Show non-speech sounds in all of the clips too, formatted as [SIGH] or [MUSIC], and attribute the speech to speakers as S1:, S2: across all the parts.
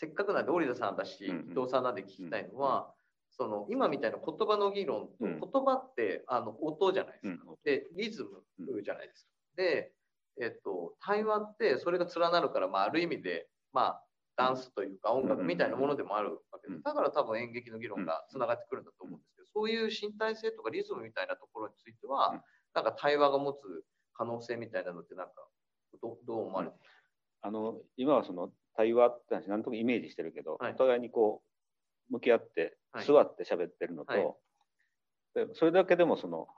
S1: せっかくなんで、織田さんだし、伊藤さんなんで聞きたいのは、その今みたいな言葉の議論と、
S2: うん
S1: 言葉ってあの音じゃないですか。
S2: うん。
S1: で、リズムじゃないですか。で、えっと、対話ってそれが連なるから、まあ、ある意味で、まあ、ダンスというか音楽みたいなものでもあるわけで
S2: うん。
S1: だから多分演劇の議論がつながってくるんだと思うんですけど、そういう身体性とかリズムみたいなところについては、
S2: うん。
S1: なんか対話が持つ可能性みたいなのってなんかどどう思われてます
S2: あの今はその対話って話なんとなくイメージしてるけど、
S1: はい。
S2: お互いにこう向き合って
S1: はい。
S2: 座って喋ってるのと、
S1: はい。
S2: でそれだけでもその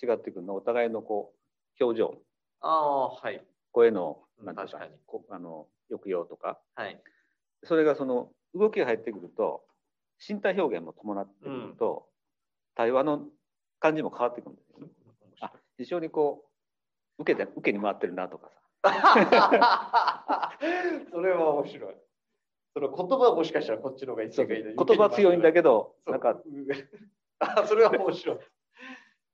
S2: 違ってくるのお互いのこう表情。
S1: ああ、はい。
S2: 声の
S1: うん
S2: なんていうかこあの抑揚とか。
S1: はい。
S2: それがその動きが入ってくると身体表現も伴ってくると、対話の感じも変わってくるんですよね。あ非常にこう受けて受けに回ってるなとかさ [LAUGHS]
S1: それは面白い。その言葉はもしかしたらこっちの方が一番いいね
S2: 言葉強いんだけどなんか。
S1: あ [LAUGHS] それは面白い。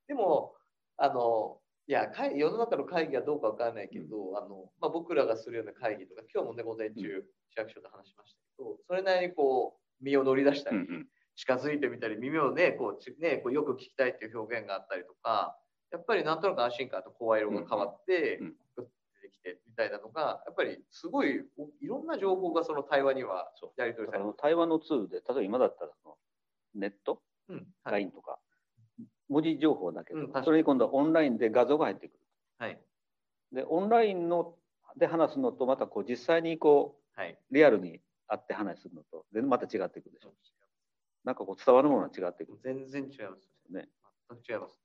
S1: でも、あの、いや、会世の中の会議はどうかわからないけど、あのまあ、僕らがするような会議とか、今日もね、午前中、市役所で話しましたけど、それなりにこう、身を乗り出したり、
S2: うんうん。
S1: 近づいてみたり、耳をね、こうちねこうよく聞きたいっていう表現があったりとか、やっぱりなんとなく安心感と声色が変わって、
S2: うんうん
S1: て出てきてみたいなのが、やっぱりすごいおいろんな情報がその対話にはやり取りされて
S2: あの対話のツールで例えば今だったらそのネット
S1: る。うんはい
S2: LINE とか、文字情報だけど、
S1: うん
S2: それに今度はオンラインで画像が入ってくる。
S1: はい
S2: で、オンラインので話すのと、またこう実際にこ
S1: はい。
S2: うリアルに会って話すのと、でまた違ってくるでしょ。なんかこう伝わるものが違ってくる
S1: 全然違います
S2: ね。
S1: 全く違います。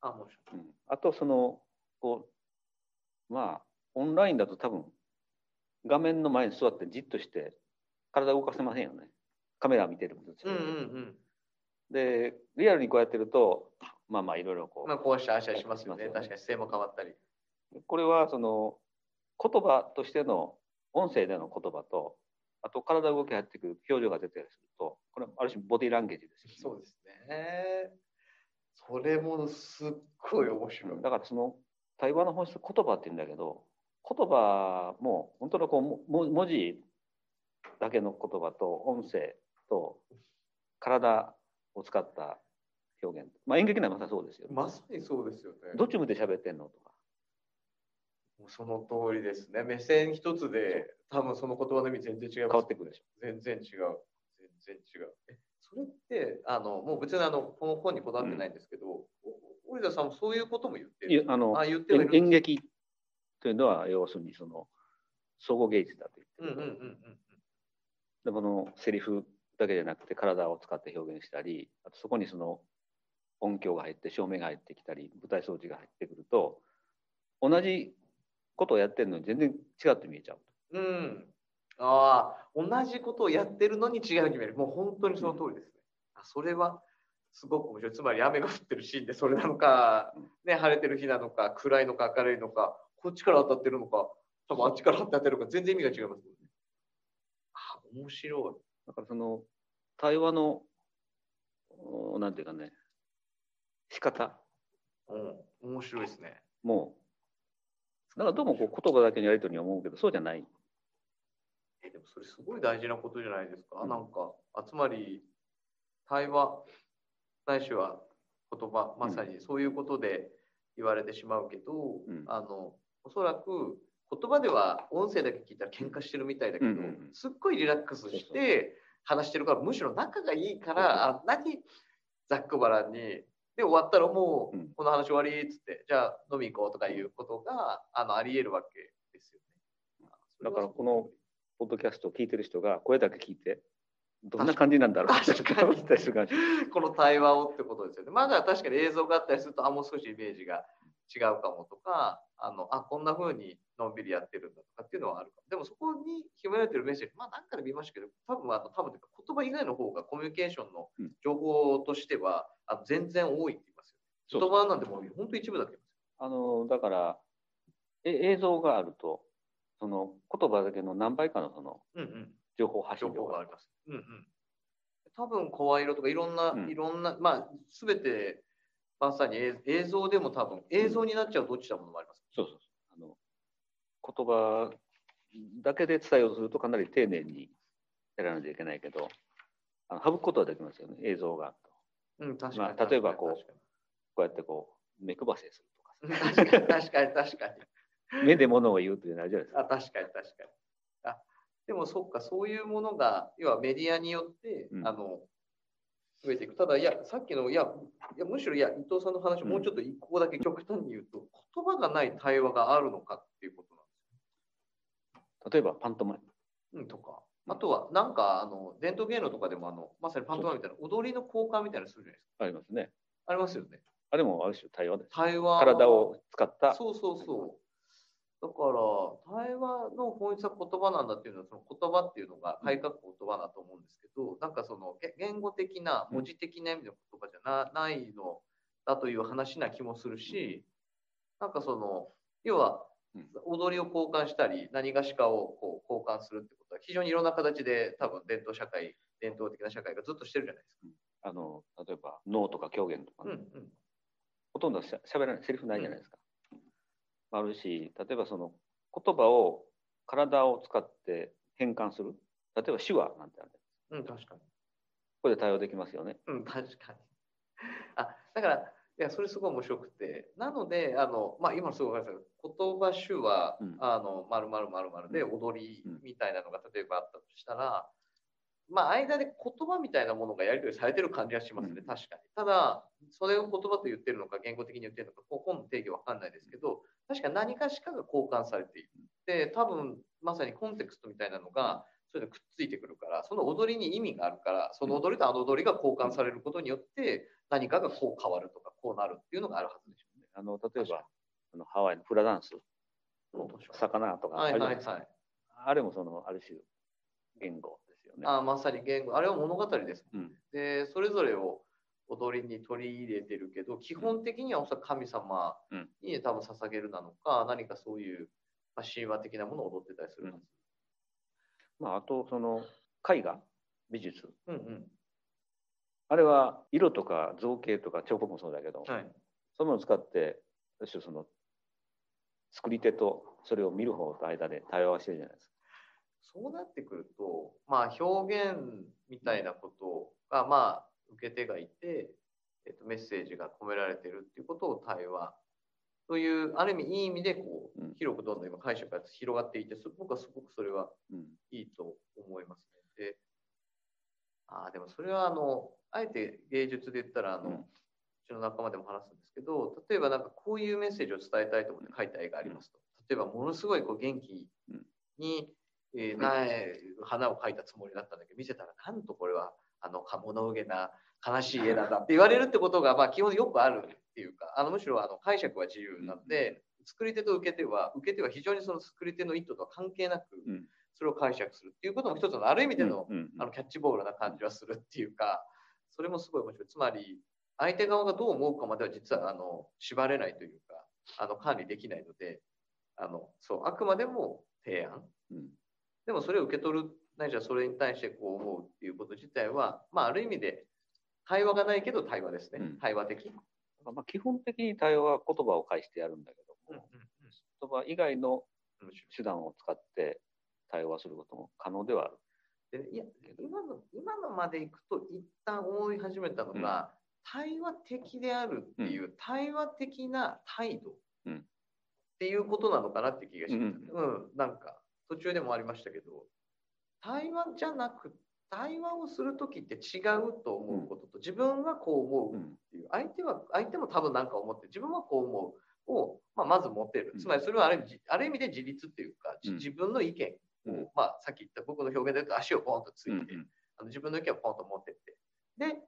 S1: あ、面白い。
S2: うん、あとそのこうまあオンラインだと多分画面の前に座ってじっとして体動かせませんよね。カメラ見てるんですよ。
S1: うんうん
S2: でリアルにこうやってるとまあまあいろいろこ
S1: うん。
S2: う、
S1: まあ、こうしたあしゃしますよね。確かに姿勢も変わったり。
S2: これはその言葉としての音声での言葉とあと体動きが入ってくる表情が出たりするとこれある種ボディーランゲージですよ
S1: そうですね。それもすっごい面白い。
S2: だからその対話の本質言葉って言うんだけど言葉も本当のこう文字だけの言葉と音声と体を使った表現まあ演劇ならまさそうですよ、
S1: まさにそうですよね。
S2: どっち向いて喋ってんのとか
S1: もうその通りですね。目線一つで、多分その言葉の意味全然違います。
S2: 変わってくるでしょ
S1: 全然違う。全然違う。えそれって、あの、もう別にあの、この本にこだわってないんですけど、お織田さんもそういうことも言ってる。
S2: あの
S1: あ、言ってはいる
S2: 演演劇というのは要するにその総合芸術だと言ってる
S1: うんうんうんうん。
S2: でこのセリフだけじゃなくて体を使って表現したりあとそこにその音響が入って照明が入ってきたり舞台装置が入ってくると同じことをやってるのに全然違って見えちゃう
S1: うん。ああ、同じことをやってるのに違うに見える。もう本当にその通りですね。あそれはすごく面白い。つまり雨が降ってるシーンでそれなのか、ね、晴れてる日なのか、暗いのか明るいのか、こっちから当たってるのか、多分あっちから当たってるのか、全然意味が違いますもんね。あ、面白
S2: だからその対話のおなんていうかね仕方
S1: い。うん、面白いですね。
S2: もだからどうもこう言葉だけのやり取りに思うけどそうじゃない
S1: えでもそれすごい大事なことじゃないですか。
S2: うん
S1: なんか、あつまり、対話、ないしは言葉、まさにそういうことで言われてしまうけど、
S2: うん。
S1: あの、おそらく言葉では音声だけ聞いたら喧嘩してるみたいだけど、
S2: うんうんうん。
S1: すっごいリラックスして話してるから、むしろ仲がいいから、あ何ざっくばらんに、で、終わったらもう、
S2: うん。
S1: この話終わりっつって、じゃあ飲み行こうとかいうことが、あの、あり得るわけですよね。
S2: だからこのポッドキャストを聞いてる人が声だけ聞いてどんな感じなんだろう
S1: 確かにこの対話をってことですよね。まだ確かに映像があったりすると、あ、もう少しイメージが違うかもとか、あの、あ、こんな風にのんびりやってるんだとかっていうのはあるかも。でもそこに秘められてるメッセージ、まあ何かで見ましたけど、多分あの、多分言葉以外の方がコミュニケーションの
S2: うん
S1: 情報としては、あの全然多いって言いますよ。
S2: そう
S1: 言葉なんてもう本当一部だけど。
S2: あのだからえ映像があるとその言葉だけの何倍かのその
S1: うんうん。
S2: 情報発
S1: 情
S2: 信量が
S1: 報があります。うんうん。多分声色とかいろんな、
S2: うん
S1: いろんな、まあ、すべて、まさに映映像でも多分、映像になっちゃうと落ちたものもあります。
S2: そうそうそうあの言葉だけで伝えようとするとかなり丁寧にやらないといけないけど、あの省くことはできますよね、映像が。
S1: うん、確かに。
S2: まあ例えばこうこうやってこう、目配せするとか [LAUGHS]
S1: 確かに、確かに、確かに。
S2: さ、目で物を言うというのはあるじゃないですか。
S1: あ、確かに、確かに。あ、でもそっか、そういうものが、要はメディアによって、
S2: うん
S1: あの、増えていく。ただ、いや、さっきの、いや、いやむしろ、いや、伊藤さんの話、
S2: うん
S1: もうちょっと一個だけ極端に言うと、言葉がない対話があるのかっていうことなんです
S2: 例えばパントマイム。
S1: うん、とか。あとは、なんか、あの、伝統芸能とかでも、あの、まさにパントマイムみたいな、踊りの交換みたいなのするじゃないですか。
S2: ありますね。
S1: ありますよね。
S2: あれもある種対話です。
S1: 対話。
S2: 体を使った。
S1: そうそうそう。だから、対話の本質は言葉なんだっていうのは、その言葉っていうのが、改革言葉だと思うんですけど、なんかその、げ言語的な、文字的な意味の言葉じゃなないのだという話な気もするし、なんかその、要は
S2: うん、
S1: 踊りを交換したり、何がしかをこう交換するってことは、非常にいろんな形で、多分伝統社会、伝統的な社会がずっとしてるじゃないです
S2: あの例えば脳とか狂言とか
S1: か。
S2: ね、
S1: うんうん。
S2: ほとんどしゃしゃべらない、セリフないじゃないですか。あるし、例えばその言葉を体を使って変換する。例えば手話なんてある。
S1: うん、確かに。
S2: これで対応できますよね。
S1: うん、確かに。あ、だから、いや、それすごい面白くて、なので、あの、まあ、今のすごいわかりますけど、言葉手話、
S2: うん
S1: あの、まるまるまるまるで
S2: うん
S1: 踊り
S2: うん
S1: みたいなのが例えばあったとしたら、まあ、間で言葉みたいなものがやり取りされてる感じはしますね、
S2: うん
S1: 確かに。ただ、それを言葉と言ってるのか、言語的に言ってるのか、こう本の定義わかんないですけど、確かに何かしかが交換されている。で、多分、まさにコンテクストみたいなのが、それでくっついてくるから、その踊りに意味があるから、その踊りとあの踊りが交換されることによって、何かがこう変わるとか、こうなるっていうのがあるはずでしょうね。
S2: あの例えばあのハワイのフラダンス、魚とかあ
S1: はい。はいはい。
S2: あれもそのある種言語ですよね。
S1: あまさに言語、あれは物語です
S2: うん
S1: で、それぞれを踊りに取り入れてるけど、基本的にはおそらく神様に多分捧げるなのか、何かそういう、まあ、神話的なものを踊ってたりするはず。
S2: まあ、あとその絵画美術
S1: うんうん。
S2: あれは色とか造形とか彫刻もそうだけど、
S1: はい。
S2: そういうものを使ってその作り手とそれを見る方と間で対話をしてるじゃないですか。
S1: そうなってくると、まあ、表現みたいなことが、まあ、受け手がいて、えっと、メッセージが込められてるっていうことを対話という、ある意味いい意味でこう
S2: うん。
S1: 広くどんどん今解釈が広がっていて、そ僕はすごくそれは
S2: うん。
S1: いいと思いますね。で、ああ、でもそれはあの、あえて芸術で言ったら、あの、
S2: うん。
S1: うちの仲間でも話すんですけど、例えばなんかこういうメッセージを伝えたいと思って描いた絵がありますと。例えばものすごいこう元気に、えー苗花を描いたつもりだったんだけど、見せたらなんとこれはあの物憂げな悲しい絵なんだって言われるってことが、まあ基本よくあるっていうか、あのむしろあの解釈は自由なので、作り手と受け手は、受け手は非常にその作り手の意図とは関係なく
S2: うん、
S1: それを解釈するっていうことも一つのある意味でのあのキャッチボールな感じはするっていうか、それもすごい面白い。つまり、相手側がどう思うかまでは実はあの縛れないというか、あの管理できないので、あのそうあくまでも提案。
S2: うん
S1: でもそれを受け取る、ないしはそれに対してこう思うっていうこと自体は、まあ、ある意味で対話がないけど対話ですね。
S2: うん。
S1: 対話的。
S2: まあ、基本的に対応は言葉を介してやるんだけども、
S1: うんうん
S2: 言葉以外の手段を使って対話することも可能ではある。
S1: でいや今の今のまでいくと一旦思い始めたのが、対話的であるっていう、対話的な態度
S2: うん。
S1: っていうことなのかなって気がします、
S2: う
S1: うん。なんか途中でもありましたけど対話じゃなく対話をする時って違うと思うことと、自分はこう思うっていう。相手は相手も多分何か思って自分はこう思うを、まあ、まず持てる。
S2: うん。
S1: つまりそれはある意味ある意味で自立っていうか、自分の意見を、
S2: うん。
S1: まあ、さっき言った僕の表現で言うと足をポンとついて、あの自分の意見をポンと持ってって。で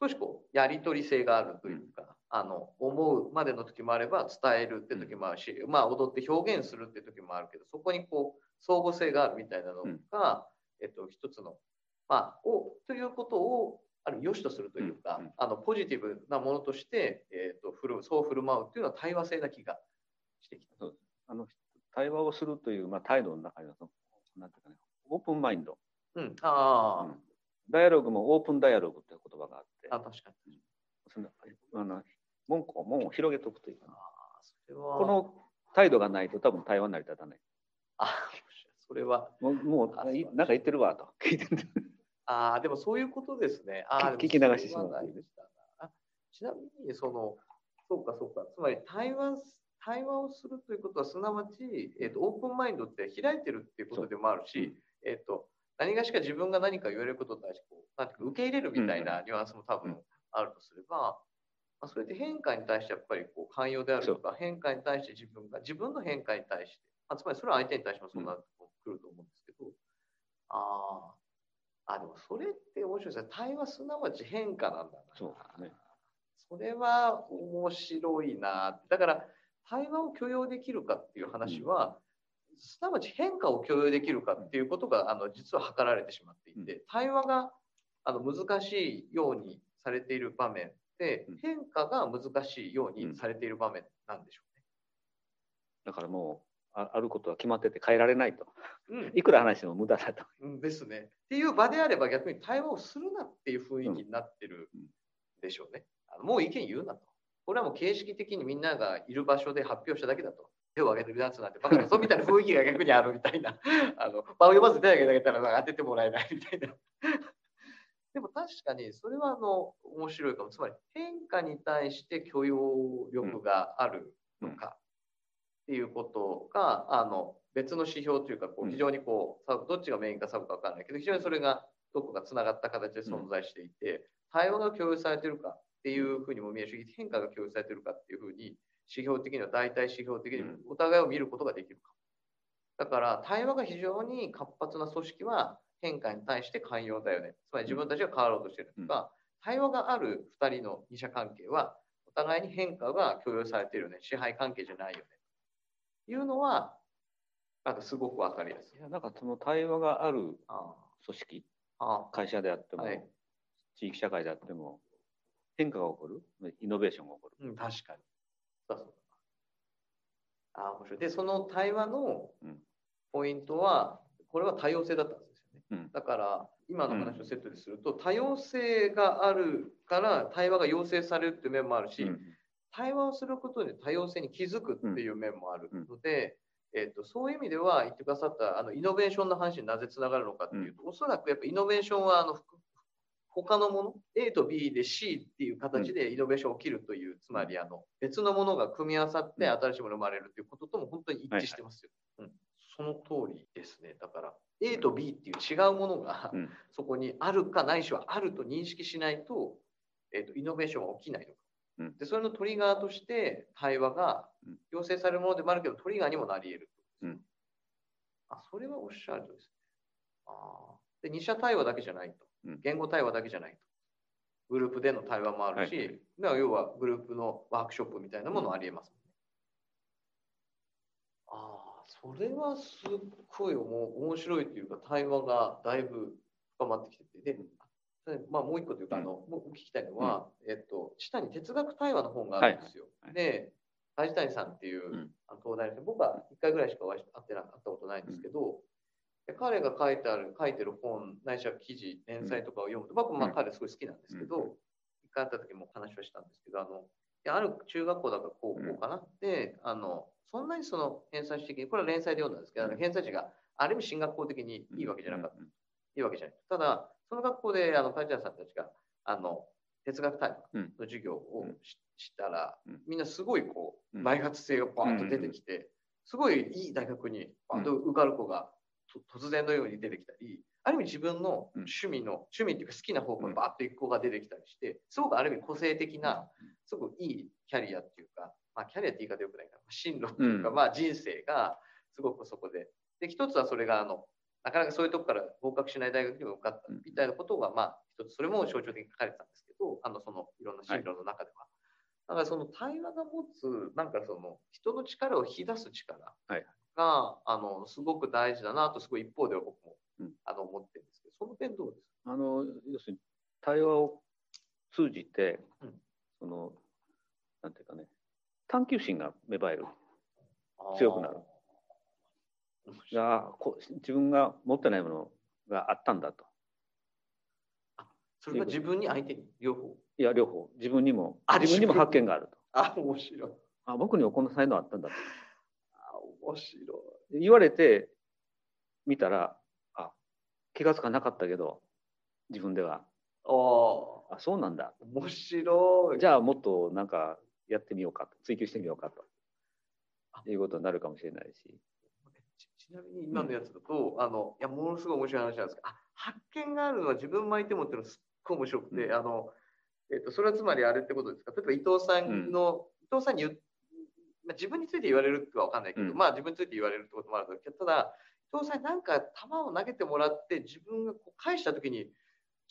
S1: 少しこうやり取り性があるというか、あの思うまでの時もあれば伝えるって時もあるし、まあ踊って表現するって時もあるけどそこにこう相互性があるみたいなのが、えっと、一つの、まあ、をということをある良しとするというか、
S2: うんうん。
S1: あのポジティブなものとして、えっと、振るそう振る舞うっていうのは対話性な気がしてきた。
S2: あの対話をするという、まあ、態度の中にはなんていうかね、オープンマインド、
S1: うん、あ
S2: うん。ダイアログもオープンダイアログという言葉があって。
S1: あ、あ確かに。
S2: そのあの門戸門を広げておくというかこの態度がないと多分対話に成り立たない。
S1: あそれは。
S2: もうもういなんか言ってるわと。聞いてる。
S1: ああ、でもそういうことですね。ああ、
S2: 聞き流してしまう
S1: ちなみに、その、そうかそうか。つまり対話、対話をするということは、すなわち、えっと、オープンマインドって開いてるっていうことでもあるし、えっと、何がしか自分が何か言われることに対してこう、なんていうか受け入れるみたいなニュアンスも多分あるとすれば、まあ、それで変化に対してやっぱりこう寛容であるとか、変化に対して自分が、自分の変化に対して、まあ、つまりそれは相手に対してもそうなってくると思うんですけど、ああ、あ、でもそれって面白いですね。対話すなわち変化なんだな。
S2: そうね
S1: それは面白いな。だから、対話を許容できるかっていう話は、すなわち変化を許容できるかっていうことが、あの実は図られてしまっていて、対話があの難しいようにされている場面で
S2: うん、
S1: 変化が難しいようにされている場面なんでしょ
S2: だからもうああることは決まってて変えられないと。
S1: うね。
S2: いくら話しても無駄だと。
S1: うん、ですね。っていう場であれば逆に対話をするなっていう雰囲気になってる
S2: うん
S1: でしょうね。あのもう意見言うなと。これはもう形式的にみんながいる場所で発表しただけだと。手を挙げてるやつなんてバカだぞみたいな雰囲気が逆にあるみたいな。[LAUGHS] あの場を読まず手を挙げてあげたら当ててもらえないみたいな。[LAUGHS] でも確かにそれはあの面白いかも。つまり変化に対して許容力があるのかっていうことが、あの別の指標というかこ
S2: う
S1: うん非常にこうサブどっちがメインかサブか分からないけど非常にそれがどこかつながった形で存在していて、対話が共有されているかっていうふうにも見えるし変化が共有されているかっていうふうに指標的には大体指標的に
S2: うん
S1: お互いを見ることができるかも。だから対話が非常に活発な組織は変化に対して寛容だよね。つまり自分たちが変わろうとしているとか、対話がある2人の二者関係はお互いに変化が共有されているよね。支配関係じゃないよね。いうのは、なんかすごくわかりやすい。
S2: いやなんかその対話がある
S1: あ
S2: 組織、
S1: ああ
S2: 会社であっても、
S1: はい
S2: 地域社会であっても、変化が起こる、イノベーションが起こる。
S1: うん、確かに。そうそうああ、面白い。で、その対話の
S2: うん
S1: ポイントは、これは多様性だったんですよね。
S2: うん
S1: だから、今の話をセットですると、多様性があるから対話が要請されるっていう面もあるし、
S2: うん
S1: 対話をすることで多様性に気づくっていう面もあるので、えっとそういう意味では言ってくださったあのイノベーションの話になぜつながるのかっていうと、おそらくやっぱイノベーションはあのふ他のもの A と B で C っていう形でイノベーション起きるという、つまりあの別のものが組み合わさって
S2: うん。
S1: 新しいものが生まれるということとも本当に一致してますよ。うん、その通りですね。だから A と B っていう違うものが、
S2: うん。
S1: そこにあるかないしはあると認識しないと,、えっとイノベーションは起きないのか。
S2: うん
S1: でそれのトリガーとして対話が
S2: うん
S1: 要請されるものでもあるけどトリガーにもなり得る。
S2: うん
S1: あそれはおっしゃるとりですね。あーで二者対話だけじゃないと
S2: うん。
S1: 言語対話だけじゃないと。グループでの対話もあるし、
S2: はい
S1: だから要はグループのワークショップみたいなものありえますもんね。ああ、それはすっごいもう面白いというか対話がだいぶ深まってきてて。で、でまあ、もう一個というか、あの、もう聞きたいのは、えっと、下に哲学対話の本があるんですよ。
S2: はい。はい
S1: で、梶谷さんっていう、
S2: うん。
S1: あの東大の人、僕は一回ぐらいしかお会ってな会ったことないんですけど、で彼が書いてある、書いてる本、ないしは記事、連載とかを読むと、僕もまあ
S2: うん。
S1: 彼すごい好きなんですけど、
S2: うん。
S1: 一回会った時も話をしたんですけど、あの、である中学校だか高校かな、で、あの、そんなにその偏差値的に、これは連載で読んだんですけど、あの偏差値がある意味進学校的にいいわけじゃなかった。
S2: うん。
S1: いいわけじゃない。ただ、その学校で、あの、梶谷さんたちが、あの、哲学対話の授業をし,、したら
S2: うん、
S1: みんなすごいこう、
S2: うん。
S1: 大学生がバーンと出てきて、すごいいい大学にバーンと受かる子がと突然のように出てきたり、ある意味自分の趣味の、趣味っていうか好きな方向にバーッと行く子が出てきたりして、すごくある意味個性的な、すごくいいキャリアっていうか、まあ、キャリアって言い方よくないかな、進路っていうか、
S2: うん。
S1: まあ人生がすごくそこで。で、一つはそれが、あの、なかなかそういうとこから合格しない大学にも受かったみたいなことが、まあ、一つ、それも象徴的に書かれてたんですけど、あの、その、いろんな進路の中では。だからその対話が持つ、なんかその、人の力を引き出す力が、
S2: はい。
S1: あの、すごく大事だなと、すごい一方では僕も、
S2: うん。
S1: あの、思ってるんですけど、その点どうですか？
S2: あの要するに対話を通じて、
S1: うん。
S2: そのなんていうかね探求心が芽生える。強くなる。
S1: あ
S2: こ自分が持ってないものがあったんだと。
S1: それが自分。に相手に両方？
S2: いや両方。自分にも
S1: あ
S2: 自分にも発見があると。
S1: あ、面白い。
S2: あ僕にはこんな才能あったんだと。
S1: あ、面白い。
S2: 言われて見たらあ気が付かなかったけど自分では。
S1: お
S2: あそうなんだ。
S1: ー面白い。
S2: じゃあもっとなんかやってみようかと。追求してみようか
S1: あ。
S2: ということになるかもしれないし
S1: ちちなみに今のやつだと、あのいやものすごい面白い話なんですけど、あ発見があるのは自分巻いてもっていうのがすっごい面白くて、
S2: うん。
S1: あのえっとそれはつまりあれってことですか？例えば伊藤さんの、伊藤さんに言うまあ、自分について言われるっては分かんないけど、
S2: うん。
S1: まあ自分について言われるってこともあるけど、ただ伊藤さんになんか球を投げてもらって自分がこう返した時に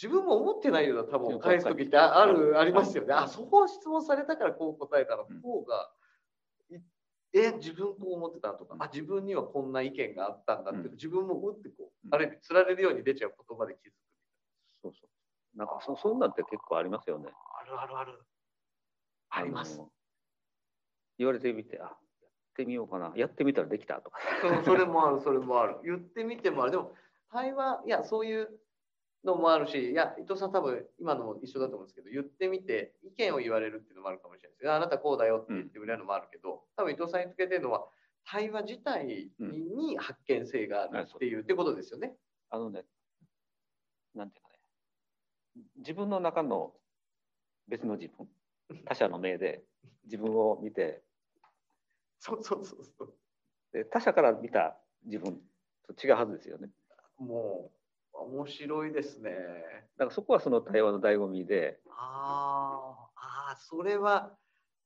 S1: 自分も思ってないような球を返す時ってああるありますよね。あそこを質問されたからこう答えたの
S2: うん。
S1: 方が、いえ自分こう思ってたとか、あ自分にはこんな意見があったんだって、
S2: うん
S1: 自分もうってこう、
S2: うん
S1: ある意味つられるように出ちゃう言葉で気づく。
S2: そうそうなんかそそんなんって結構ありますよね
S1: あるあるある。あります。
S2: の言われてみてあやってみようかなやってみたらできたとか
S1: うんそれもある、それもある。言ってみてもある。でも、対話、いや、そういうのもあるし、いや、伊藤さん多分今のも一緒だと思うんですけど、言ってみて、意見を言われるっていうのもあるかもしれないですあなたこうだよって言ってくれるのもあるけど、多分伊藤さんにつけてるのは、対話自体に発見性があるっていう、ってことですよね。
S2: あのねなんていうかね自分の中の別の自分他者の目で自分を見て
S1: そうそうそうそう。
S2: で他者から見た自分と違うはずですよね
S1: もう、面白いですね。
S2: だからそこはその対話の醍醐味で
S1: あーあー、それは、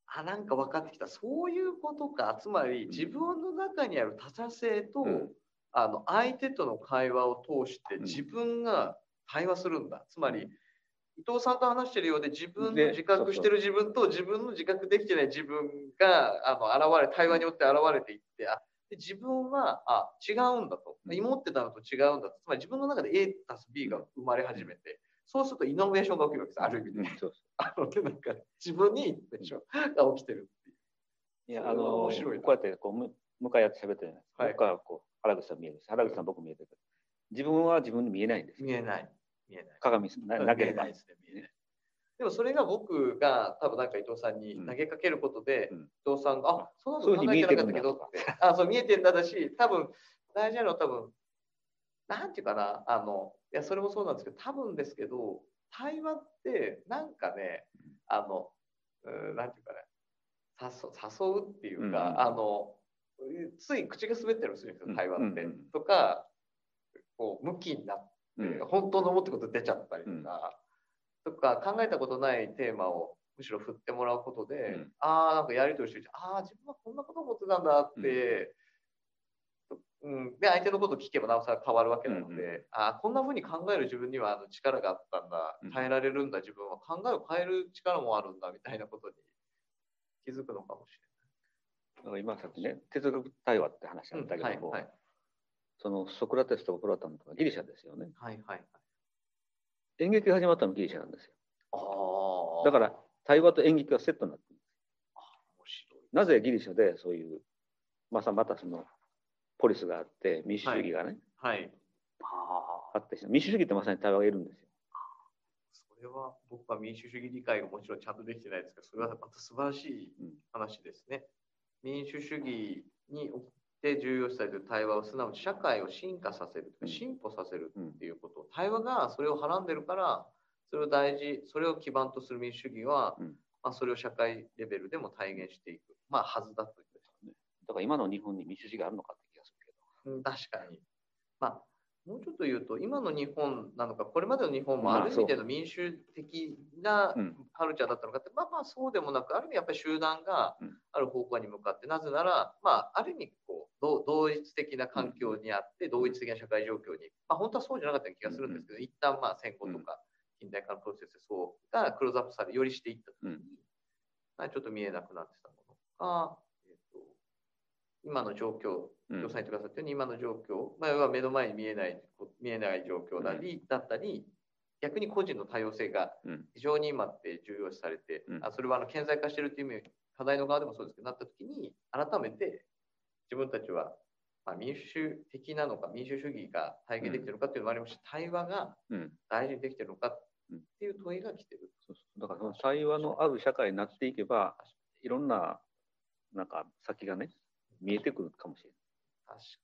S1: あ、なんか分かってきた。そういうことか。つまり、自分の中にある他者性と、
S2: うん
S1: あの相手との会話を通して
S2: うん
S1: 自分が対話するんだ。つまり、伊藤さんと話してるようで自分の
S2: で
S1: 自覚してる自分と自分の自覚できてない自分があの現れ対話によって現れていってあで自分はあ違うんだと。
S2: うん。
S1: 思ってたのと違うんだと。つまり自分の中で A たす B が生まれ始めてそうするとイノベーションが起きるわけです。ある意味で、
S2: うんそうそ [LAUGHS]
S1: あのでなんか自分にイノベーションが起きてるっていう。
S2: ういやあの
S1: 面白いな。
S2: こうやってこうむ向かい合って喋ってる。じゃない。ですか、
S1: はい
S2: 僕はこう原口さん見えるし原口さん僕見えてる。自分は自分に見えないんです。よ
S1: 見えない。見えない。
S2: 鏡ななければ。
S1: 見えないですね。見えないでもそれが僕が多分なんか伊藤さんに投げかけることで、
S2: うん。
S1: 伊藤さんが、あ
S2: そういうふうに
S1: こと考えてなかったけどって、あそう見えてんだだし、多分大事なのは多分、なんていうかな、あの、いや、それもそうなんですけど、多分ですけど、対話ってなんかね、あの、うんなんていうかね、誘誘うっていうか、
S2: うん
S1: あの、つい口が滑ってるんですよ、対話って。
S2: うんうん
S1: とか、こう、向きになって、
S2: うん。
S1: 本当の思ってること出ちゃったりとか、とか考えたことないテーマをむしろ振ってもらうことで、
S2: うん。
S1: ああなんかやり取りしててああ自分はこんなこと思ってたんだって、うん。で相手のことを聞けばなおさら変わるわけなので、
S2: うんう
S1: ああこんなふうに考える自分にはあの力があったんだ。
S2: うん。
S1: 変えられるんだ自分は。考えを変える力もあるんだみたいなことに気づくのかもし
S2: だから今さっきね哲学対話って話あ
S1: れ
S2: った
S1: ない。
S2: けども、
S1: はいはい。
S2: そのソクラテスとかプラトンとかギリシャですよね。
S1: はいはいはい。
S2: 演劇が始まったのギリシャなんですよ。だから対話と演劇がセットになってる
S1: 面白い。
S2: なぜギリシャでそういうまさまたそのポリスがあって民主主義がね、
S1: はい。ああ
S2: あって民主主義ってまさに対話がいるんですよ。
S1: それは僕は民主主義理解がもちろんちゃんとできてないですけど、それはまた素晴らしい
S2: うん。
S1: 話ですね。民主主義において重要視されている対話をすなわち社会を進化させる、
S2: うん。
S1: 進歩させる
S2: うん
S1: っていうこと、対話がそれをはらんでるから、それを大事、それを基盤とする民主主義は、
S2: うん。
S1: まあ、それを社会レベルでも体現していく、まあ、はずだということです。
S2: だから今の日本に民主主義があるのかって気がするけど。
S1: うん、確かに。まあ、もうちょっと言うと、今の日本なのか、これまでの日本も
S2: まあ
S1: ある意味での民主的な
S2: うん。
S1: カルチャーだったのかって、まあまあそうでもなく、ある意味やっぱり集団が
S2: うん。
S1: ある方向に向かって、なぜなら、まあ、ある意味同、同一的な環境にあって、同一的な社会状況に、まあ本当はそうじゃなかった気がするんですけど、一旦まあ戦後とか近代化のプロセスでそうがクローズアップされ、よりしていったときに、
S2: うん。
S1: まあちょっと見えなくなってたものが、えっと今の状況、
S2: うん。
S1: 予算言ってくださったように、今の状況、まあ、要は目の前に見えない、見えない状況だり、だったり、逆に個人の多様性が
S2: うん。
S1: 非常に今って重要視されて、
S2: うん。
S1: あそれはあの顕在化しているという意味、課題の側でもそうですけど、なったときに、改めて自分たちは、まあ、民主的なのか、民主主義が体現できているのかっていうのもありますし、対話が
S2: うん。
S1: 大事にできているのかっていう問いが来てる。
S2: そうそう。だからその対話のある社会になっていけばいろんななんか先がね見えてくるかもしれ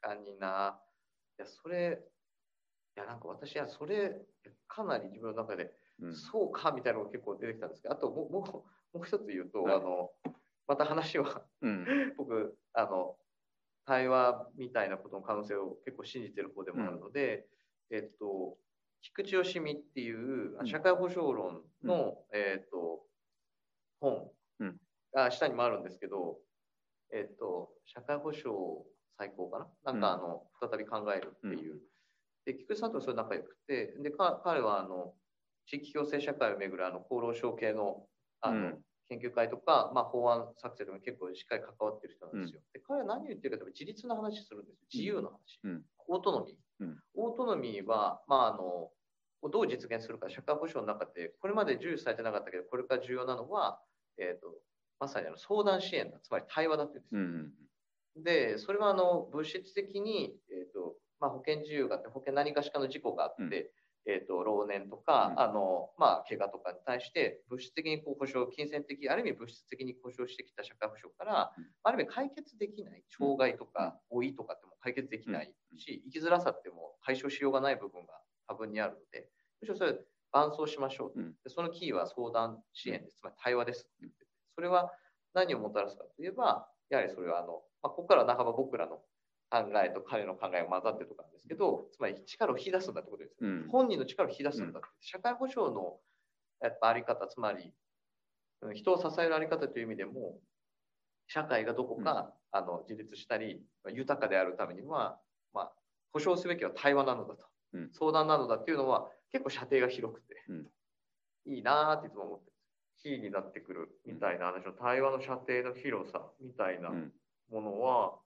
S1: 確かにな。や、それ、いや、なんか私はそれ、かなり自分の中で、
S2: うん。
S1: そうかみたいなのが結構出てきたんですけど、あともうもうもう一つ言うと、
S2: はい。
S1: あのまた話は
S2: うん。[LAUGHS]
S1: 僕あの対話みたいなことの可能性を結構信じてる方でもあるので、えっと菊池義美っていう
S2: うん。
S1: 社会保障論の、えっと本
S2: うん。
S1: が下にもあるんですけど、えっと社会保障最高かな？なんかあの、再び考えるっていう。で菊池さんとそれ仲良くてでか彼はあの地域共生社会をめぐるあの厚労省系のあの、
S2: うん。
S1: 研究会とか、まあ、法案作成でも結構しっかり関わってる人なんですよ。で彼は何を言ってるかというと自立の話するんですよ。自由の話。
S2: うん
S1: オートノミー。
S2: うん
S1: オートノミーは、まあ、あのどう実現するか社会保障の中でこれまで重視されてなかったけどこれから重要なのは、えー、とまさにあの相談支援だつまり対話だっていうんですよ。
S2: うん
S1: で、それはあの物質的に、えーとまあ、保険事由があって、保険何かしかの事故があって、
S2: うん
S1: えー、と老年とか、
S2: うん。
S1: あのまあ、怪我とかに対して、物質的にこう保障、金銭的、ある意味物質的に保障してきた社会保障から、
S2: うん。
S1: ある意味解決できない、障害とか老いとかっても解決できないし、生きづらさっても解消しようがない部分が多分にあるので、むしろそれ、伴走しましょう。と、
S2: うん。
S1: でそのキーは相談支援です、つまり対話です。って言ってて、それは何をもたらすかといえば、やはりそれはあの、まあ、ここからは半ば僕らの考えと彼の考えが混ざってるとかなんですけど、つまり力を引き出すんだってことですよ。
S2: うん。
S1: 本人の力を引き出すんだって。社会保障のやっぱあり方、つまり、うん人を支えるあり方という意味でも、社会がどこか、あの自立したり、豊かであるためには、まあ、保障すべきは対話なのだと、
S2: うん。
S1: 相談なのだっていうのは、結構射程が広くて、
S2: うん。
S1: いいなーっていつも思ってる。キーになってくるみたいな話の対話の射程の広さみたいな
S2: うん。
S1: ものは、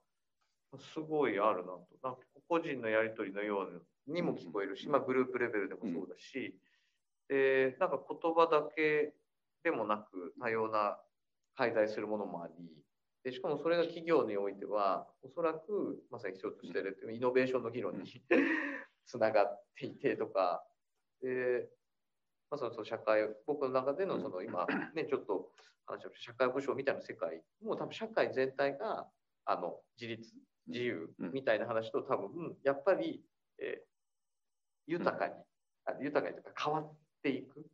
S1: すごいあるなと。なんか個人のやり取りのようにも聞こえるし、まあ、グループレベルでもそうだし、でなんか言葉だけでもなく多様な介在するものもあり。でしかもそれが企業においてはおそらくまさに必要としているイノベーションの議論に [LAUGHS] つながっていてとか。で、まあ、そのその社会僕の中でのその今ねちょっと話を社会保障みたいな世界もう多分社会全体があの自立自由みたいな話と多分やっぱり、えー豊かに、あ豊かにというか変わっていく。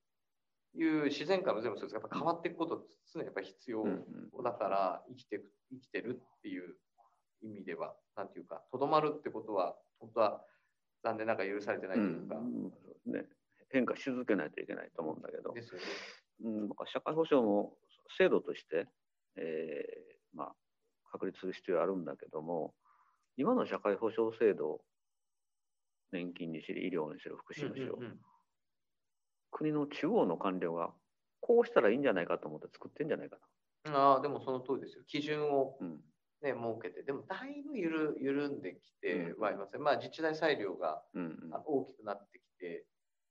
S1: いう自然界も全部そうです。がやっぱ変わっていくこと常にやっぱり必要
S2: うん
S1: だから生きてく生きてるっていう意味ではなんていうかとどまるってことは本当は残念ながら許されてないというか、
S2: うん。ね、変化し続けないといけないと思うんだけど、
S1: ですよね。
S2: うん、社会保障も制度として、えーまあ、確立する必要はあるんだけども今の社会保障制度年金にしろ医療にしろ福祉にしろ、
S1: うんうんうん
S2: 国の中央の官僚がこうしたらいいんじゃないかと思って作ってんじゃないか
S1: ああでもその通りですよ。基準を
S2: な。うん
S1: ね、設けて、でもだいぶゆる緩んできてはいますね。まあ自治体裁量が
S2: うんうん
S1: あ大きくなってきて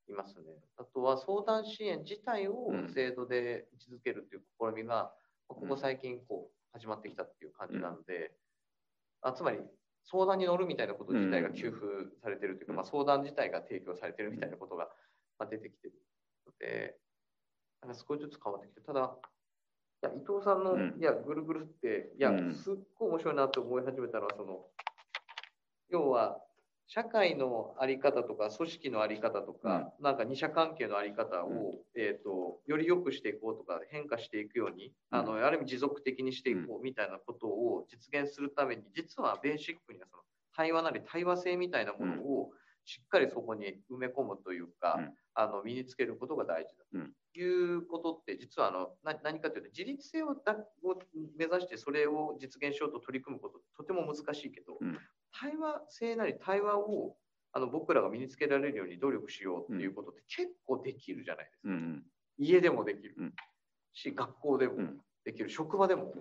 S1: いますね。あとは相談支援自体を
S2: うん
S1: 制度で位置づけるという試みが、ここ最近こう始まってきたっていう感じなので、あつまり相談に乗るみたいなこと自体が給付されてるというか、
S2: うん。
S1: まあ、相談自体が提供されてるみたいなことがまあ出てきてるので、なんか少しずつ変わってきて、ただ、いや伊藤さんの、
S2: うん。
S1: いや、ぐるぐるって、いや、
S2: うん。
S1: すっごい面白いなと思い始めたのは、その、要は、社会のあり方とか、組織のあり方とか、なんか二者関係のあり方を、
S2: うん。
S1: えっ、と、より良くしていこうとか、変化していくように、あの、ある意味持続的にしていこうみたいなことを実現するために、実はベーシックにはその、対話なり対話性みたいなものをしっかりそこに埋め込むというか、
S2: うん。
S1: あの身につけることが大事だ
S2: うん。
S1: ということって、実はあのな何かというと、自立性をだを目指してそれを実現しようと取り組むことってとても難しいけど、
S2: うん
S1: 対話性なり対話をあの僕らが身につけられるように努力しようっていうことって結構できるじゃないですか。
S2: うんうん
S1: 家でもできる
S2: うん
S1: し、学校でも
S2: うん
S1: できる、職場でも。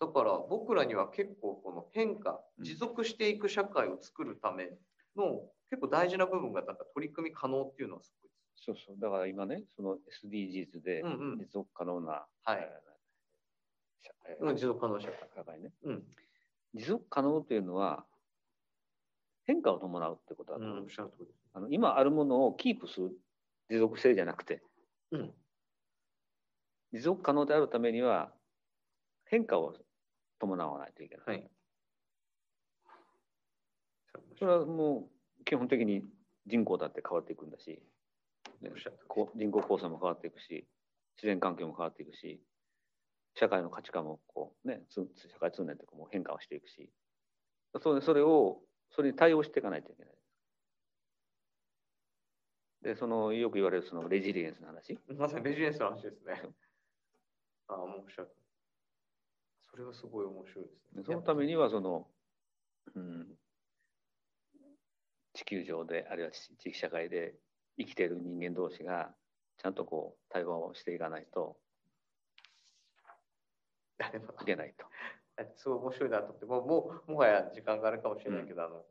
S1: だから僕らには結構この変化、
S2: うん
S1: 持続していく社会を作るための結構大事な部分がなんか取り組み可能っていうのはすごいです。
S2: そうそうだから今ねその SDGs で
S1: うんうん
S2: 持続可能な、
S1: はい
S2: えー社えー
S1: うん持続可能社会。
S2: 社会ね
S1: うん。
S2: 持続可能というのは変化を伴うってことだと思う、
S1: うん。
S2: あの今あるものをキープする持続性じゃなくて
S1: うん。
S2: 持続可能であるためには変化を伴わないといけない。
S1: はい。
S2: それはもう基本的に人口だって変わっていくんだし、ね人口構成も変わっていくし自然環境も変わっていくし社会の価値観もこう、ね、つ社会通念とかも変化をしていくしそれそれをそれに対応していかないといけない。でそのよく言われるそのレジリエンスの話
S1: まさにレジリエンスの話ですね。ああ、もうおっしゃる。それはすごい面白いですね。
S2: そのためにはその、うん、地球上であるいは地地域社会で生きている人間同士がちゃんとこう対話をしていかないと
S1: いやでも
S2: ないと。
S1: すごい面白いなと思って、もうもうもはや時間があるかもしれないけど、あの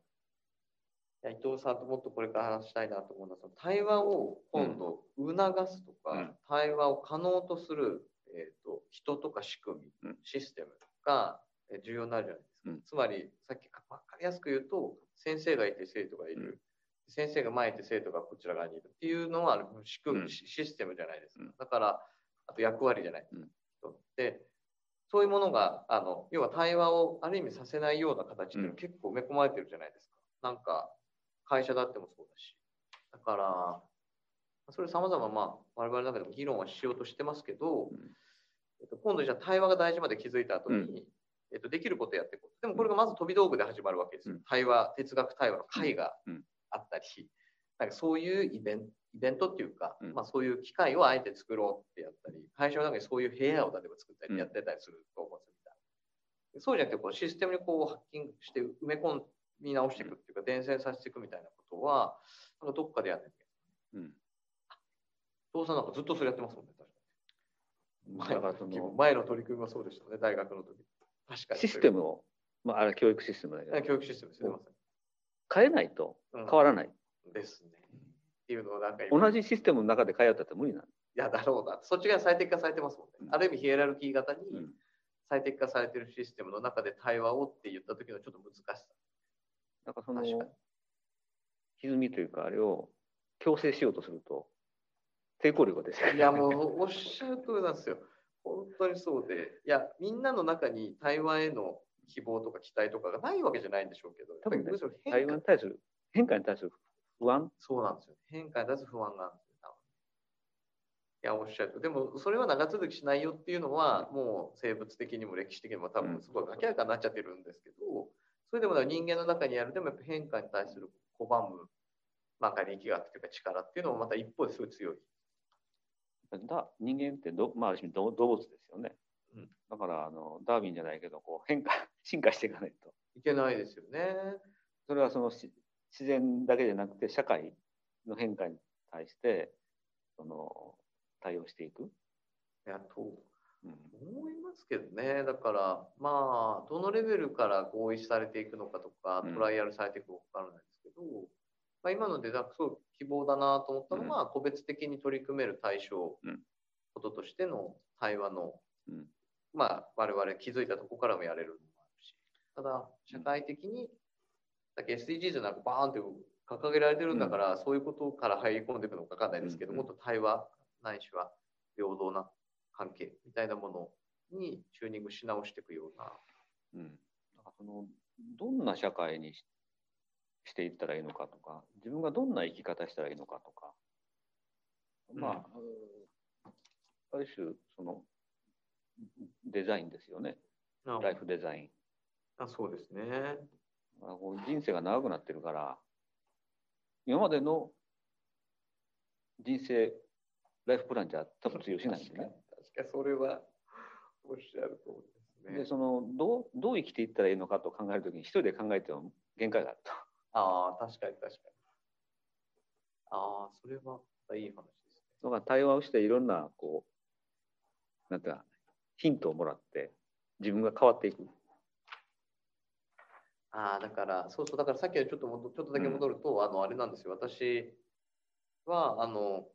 S1: いや伊藤さんともっとこれから話したいなと思うのは、その対話を今度促すとか、
S2: うん。
S1: 対話を可能とする、えー、と人とか仕組み、
S2: うん。
S1: システムがえー重要になるじゃないですか。
S2: うん。
S1: つまり、さっき分かりやすく言うと、先生がいて生徒がいる。先生が前にいて生徒がこちら側にいる。っていうのは仕組み、
S2: うん。
S1: シシステムじゃないですか。
S2: うん。
S1: だから、あと役割じゃない。ですか。
S2: うん。
S1: 人ってそういうものがあの要は対話をある意味させないような形で
S2: うん
S1: 結構埋め込まれてるじゃないですか。なんか会社だってもそうだし。だからそれさまざままあ我々の中でも議論はしようとしてますけど、
S2: うん
S1: えっと、今度じゃあ対話が大事まで気づいた後に、
S2: うん
S1: えっと、できることやっていこう。でもこれがまず飛び道具で始まるわけですよ。
S2: うん
S1: 対話、哲学対話の会が
S2: うん
S1: あったり、なんかそういうイベントイベントっていうか、
S2: うん
S1: まあ、そういう機会をあえて作ろうってやったり、会社の中にそういう部屋を例えば作ったりやってたりすると思うんですよ。みたいなそうじゃなくてこうシステムにこうハッキングして埋め込み直していくっていうか、伝染させていくみたいなことは、なんかどっかでやってる。
S2: うん
S1: 父さんなんかずっとそれやってますもんね、確かに。
S2: だからその
S1: 前の取り組みもそうでしたね、大学の時。確かに。
S2: システムを、まあ、あれは教育システムだけど
S1: 教育システムですね、まさ
S2: 変えないと変わらない、
S1: ですね。っていうのをなんか今
S2: 同じシステムの中で変えようとったら無理なの、
S1: いや、だろうな。そっちが最適化されてますもんね。
S2: うん
S1: ある意味ヒエラルキー型に
S2: うん
S1: 最適化されてるシステムの中で対話をって言った時のちょっと難しさ。
S2: だからその歪みというかあれを強制しようとすると抵抗力が出てくる
S1: いや、もうおっしゃる通りなんですよ。本当にそうで。いや、みんなの中に対話への希望とか期待とかがないわけじゃないんでしょうけど、
S2: 多分ね対
S1: 化
S2: 話に対する変化に対する不安？
S1: そうなんですよ。変化に対する不安があるんですよ。いや、おっしゃると。でも、それは長続きしないよっていうのは、もう生物的にも歴史的にも多分すごい明らかになっちゃってるんですけど、それでも人間の中にある、でもやっぱ変化に対する拒む、まあ、力学というか力っていうのもまた一方ですごい強い。
S2: だ人間ってど、まあ、ある種動動物ですよね、
S1: うん
S2: だからあのダーウィンじゃないけどこう変化進化していかないと
S1: いけないですよね。
S2: それはそのし自然だけじゃなくて社会の変化に対してその対応していく、
S1: いや、と
S2: うん。
S1: 思いますけどね。だから、まあ、どのレベルから合意されていくのかとか、
S2: うん。
S1: トライアルされていくのかわからないですけど、まあ、今ので、なんかすごい希望だなと思ったのは、個別的に取り組める対象、
S2: うん。
S1: こととしての対話の、
S2: うん。
S1: まあ、我々気づいたところからもやれるのもあるし、ただ、社会的に、だけ SDGs なんかバーンって掲げられてるんだから、そういうことから入り込んでいくのかわかんないですけど、
S2: うん。
S1: もっと対話、ないしは平等な関係みたいなものにチューニングし直していくような。
S2: うん、だからそのどんな社会にししていったらいいのかとか自分がどんな生き方したらいいのかとか。まあ、ある種そのデザインですよね。ライフデザイン。
S1: あそうですね。
S2: 人生が長くなってるから今までの人生ライフプランじゃ多分通用しないんでね
S1: 確かにそれはおっしゃる通りですね。
S2: でそのどうどう生きていったらいいのかと考えるときに一人で考えても限界があると。
S1: ああ、確かに確かに。ああ、それはいい話ですね。
S2: だから対話をしていろんなこうなんかヒントをもらって自分が変わっていく。
S1: ああ、だから、そうそう、だからさっきのちょっともどちょっとだけ戻ると、あの、あれなんですよ。私は、あの、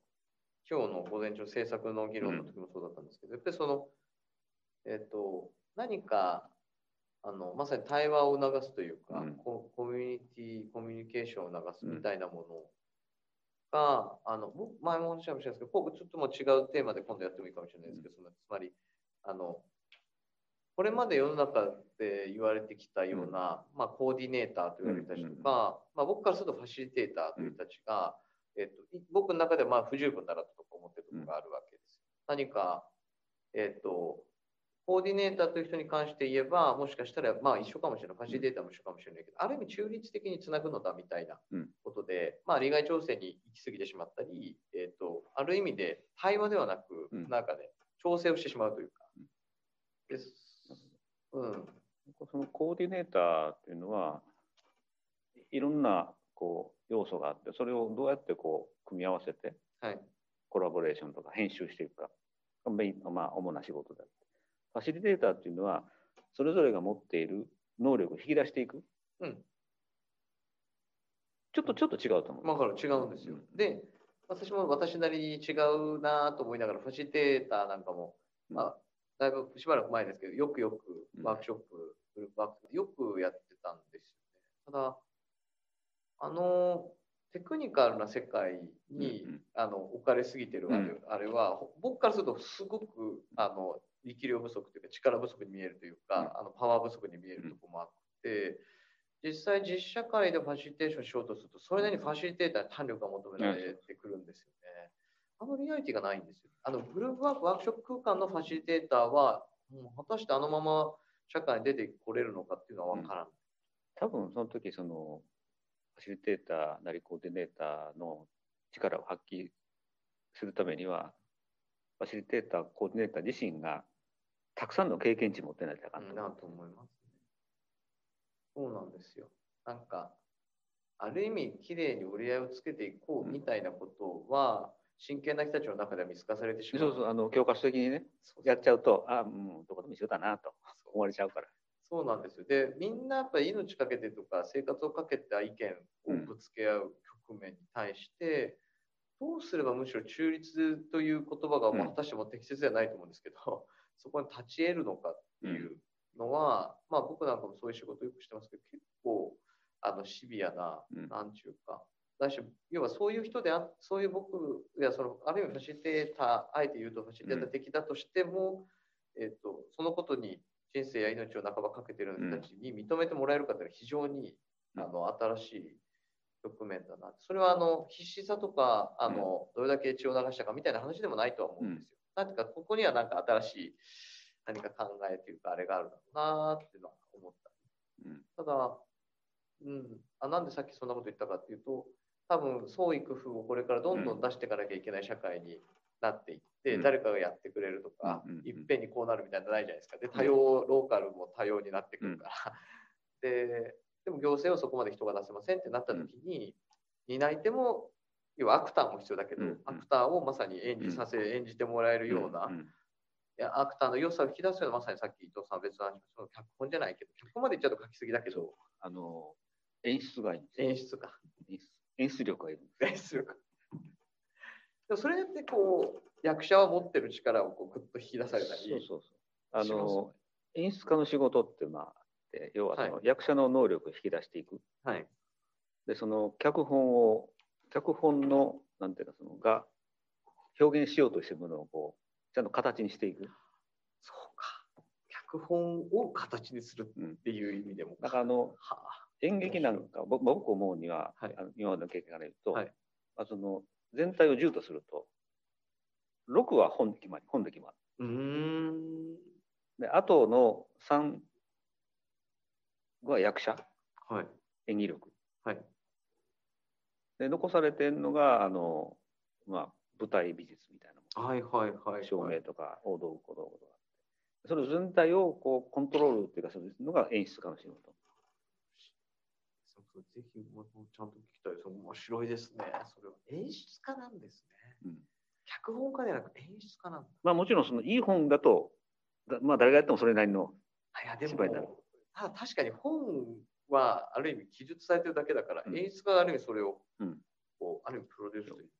S1: 今日の午前中政策の議論の時もそうだったんですけど、やっぱりその、えっ、と、何か、あの、まさに対話を促すというか、
S2: うん。
S1: ココミュニティ、コミュニケーションを促すみたいなものが、あの、僕、前もおっしゃいましたけど、ちょっともう違うテーマで今度やってもいいかもしれないですけど、そのつまり、あの、これまで世の中って言われてきたような、まあ、コーディネーターと言われた人とか、まあ、僕からするとファシリテーターという人たちが、えっと、僕の中ではまあ不十分だなと思ってるところがあるわけです。何か、えっと、コーディネーターという人に関して言えば、もしかしたらまあ一緒かもしれない、ファシリテーターも一緒かもしれないけど、ある意味中立的につなぐのだみたいなことで、まあ利害調整に行き過ぎてしまったり、えっと、ある意味で対話ではなく、なんかね、調整をしてしまうというか。ですうん、
S2: そのコーディネーターっていうのはいろんなこう要素があってそれをどうやってこう組み合わせて、
S1: はい、
S2: コラボレーションとか編集していくかがメインのまあ主な仕事だファシリテーターっていうのはそれぞれが持っている能力を引き出していく、
S1: うん、
S2: ちょっとちょっと違うと思う。
S1: だから違うんですよ。で私も私なりに違うなと思いながらファシリテーターなんかも、まあ、だいぶしばらく前ですけど、よくよくワークショップ、グループワークよくやってたんですよね。ただ、あの、テクニカルな世界に、あの置かれすぎてるあれ,、あれは、僕からするとすごくあの力量不足というか力不足に見えるというか、あのパワー不足に見えるところもあって、実際実社会でファシリテーションしようとすると、それなりにファシリテーターに胆力が求められてくるんですよね。あのリアリティがないんですよ。あのグループワーク、ワークショップ空間のファシリテーターは、もう果たしてあのまま社会に出てこれるのかっていうのは分からない。うん、
S2: 多分その時そのファシリテーターなりコーディネーターの力を発揮するためには、ファシリテーター、コーディネーター自身がたくさんの経験値持ってないとあかん
S1: と、なと思いますね。そうなんですよ。なんか、ある意味、きれいに折り合いをつけていこうみたいなことは、うん真剣な人たちの中では見透かされてしまう。
S2: そうそう、あの教科書的にね、やっちゃうと、あ、もうどこでも一緒だなと思われちゃうから。
S1: そうなんですよ。で、みんなやっぱり命かけてとか、生活をかけた意見をぶつけ合う局面に対して、うん、どうすればむしろ中立という言葉が、まあ、果たしても適切ではないと思うんですけど、うん、そこに立ち得るのかっていうのは、うん、まあ僕なんかもそういう仕事よくしてますけど、結構あのシビアな、なんちゅうか、だし要はそういう人であそういう僕やそのあるいはファシリテーターあえて言うとファシリテーター的だとしても、うん、えーと、そのことに人生や命を半ばかけてる人たちに認めてもらえるかというのは非常に、うん、あの新しい局面だな。それはあの必死さとかあの、どれだけ血を流したかみたいな話でもないとは思うんですよ。なん。ていうかここにはなんか新しい何か考えというかあれがあるだろうなっていうのは思った。ただ、うん、あなんでさっきそんなこと言ったかっていうと多分創意工夫をこれからどんどん。出していかなきゃいけない社会になっていって、うん、誰かがやってくれるとか、うん、いっぺんにこうなるみたいなのないじゃないですか。で多様ローカルも多様になってくるから、[LAUGHS] ででも行政はそこまで人が出せませんってなった時に、担い手も要はアクターも必要だけど、アクターをまさに演じさせ、演じてもらえるような、いやアクターの良さを引き出すようなまさにさっき伊藤さん別の話その脚本じゃないけど脚本まで言っちゃうと書きすぎだけど。
S2: あの演出がいいん
S1: です演出か。
S2: 演出。演出力がいる。
S1: 演出力。それってこう役者は持ってる力をこうグッと引き出されたり。
S2: そうそうそうあの演出家の仕事ってまあ要はその役者の能力を引き出していく。
S1: はい。
S2: でその脚本を脚本のなんていうかそのが表現しようとしてるものをこうちゃんと形にしていく。
S1: そうか。脚本を形にするっていう意味でも。
S2: うん、だからあの、はあ演劇なんか僕思うには、はい、あの今までの経験から言うと、はい、まあ、その全体を10とすると6は本で決まり本で決ま
S1: る。うん。
S2: であとの3は役者、
S1: はい、
S2: 演技力。
S1: はい、
S2: で残されてるのがあの、まあ、舞台美術みたいな
S1: もの、はいはいはい、
S2: 照明とか大道具小道具とか。その全体をこうコントロールっていうかそういうのが演出家の仕事。
S1: ぜひもうちゃんと聞きたいです。面白いですね。それは演出家なんですね。うん、脚本家ではなく演出家なんだ。
S2: まあもちろんそのいい本だと、だまあ誰がやってもそれなりの
S1: 芝居になる。ただ確かに本はある意味記述されてるだけだから、うん、演出家がある意味それを、うん、こうある意味プロデュースというか、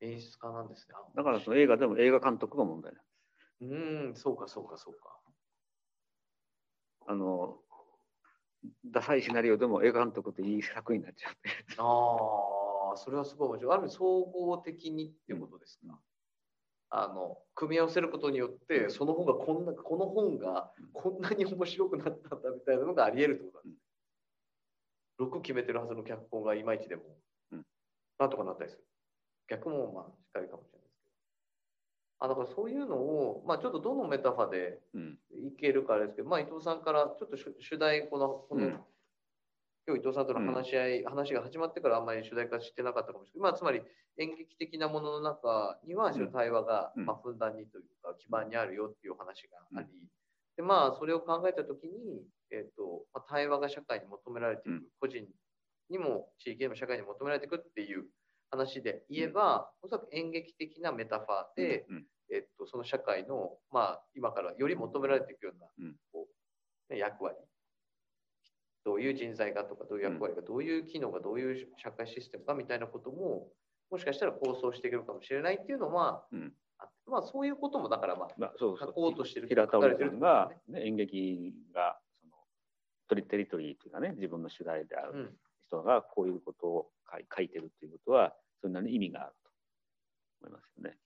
S1: 演出家なんですね。
S2: だからその映画でも映画監督が問題な
S1: うん、そうかそうかそうか。
S2: あのダサいシナリオでも映画監督っていい作品になっちゃう
S1: ああ、それはすごい面白い。ある意味総合的にっていうことですか？あの組み合わせることによってその本がこんなこの本がこんなに面白くなったんだみたいなのがあり得るってことなんです。6決めてるはずの脚本がいまいちでも、
S2: うん
S1: なんとかなったりする。逆もまあしっかりかもしれないですけど。あだからそういうのを、まあ、ちょっとどのメタファで
S2: うん
S1: いけるかあれですけど、まあ、伊藤さんからちょっと主主題このこの、
S2: うん。
S1: 今日伊藤さんとの話し合い、話が始まってからあんまり主題化してなかったかもしれない。まあ、つまり演劇的なものの中には、
S2: うん。
S1: 対話が、
S2: うん。
S1: まあ、ふんだんにというか基盤にあるよっていう話があり、でまあ、それを考えたときに、えっとまあ、対話が社会に求められていく、
S2: うん。
S1: 個人にも地域にも社会に求められていくっていう話で言えば、おそらく演劇的なメタファーで、
S2: うん
S1: えっと、その社会の、まあ、今からより求められていくような、
S2: うん。
S1: こうね、役割。どういう人材がとかどういう役割が、どういう機能がどういう社会システムかみたいなことももしかしたら構想していけるかもしれないっていうのは、
S2: うん。
S1: まあ、そういうこともだからまあ
S2: まあ、そうそう。
S1: 書こうとしてる
S2: 平田織さんが、ね、演劇がそのトリテリトリーというかね自分の主題である
S1: うん。
S2: 人がこういうことを書い書いてるということはそれなりに意味があると思いますよね。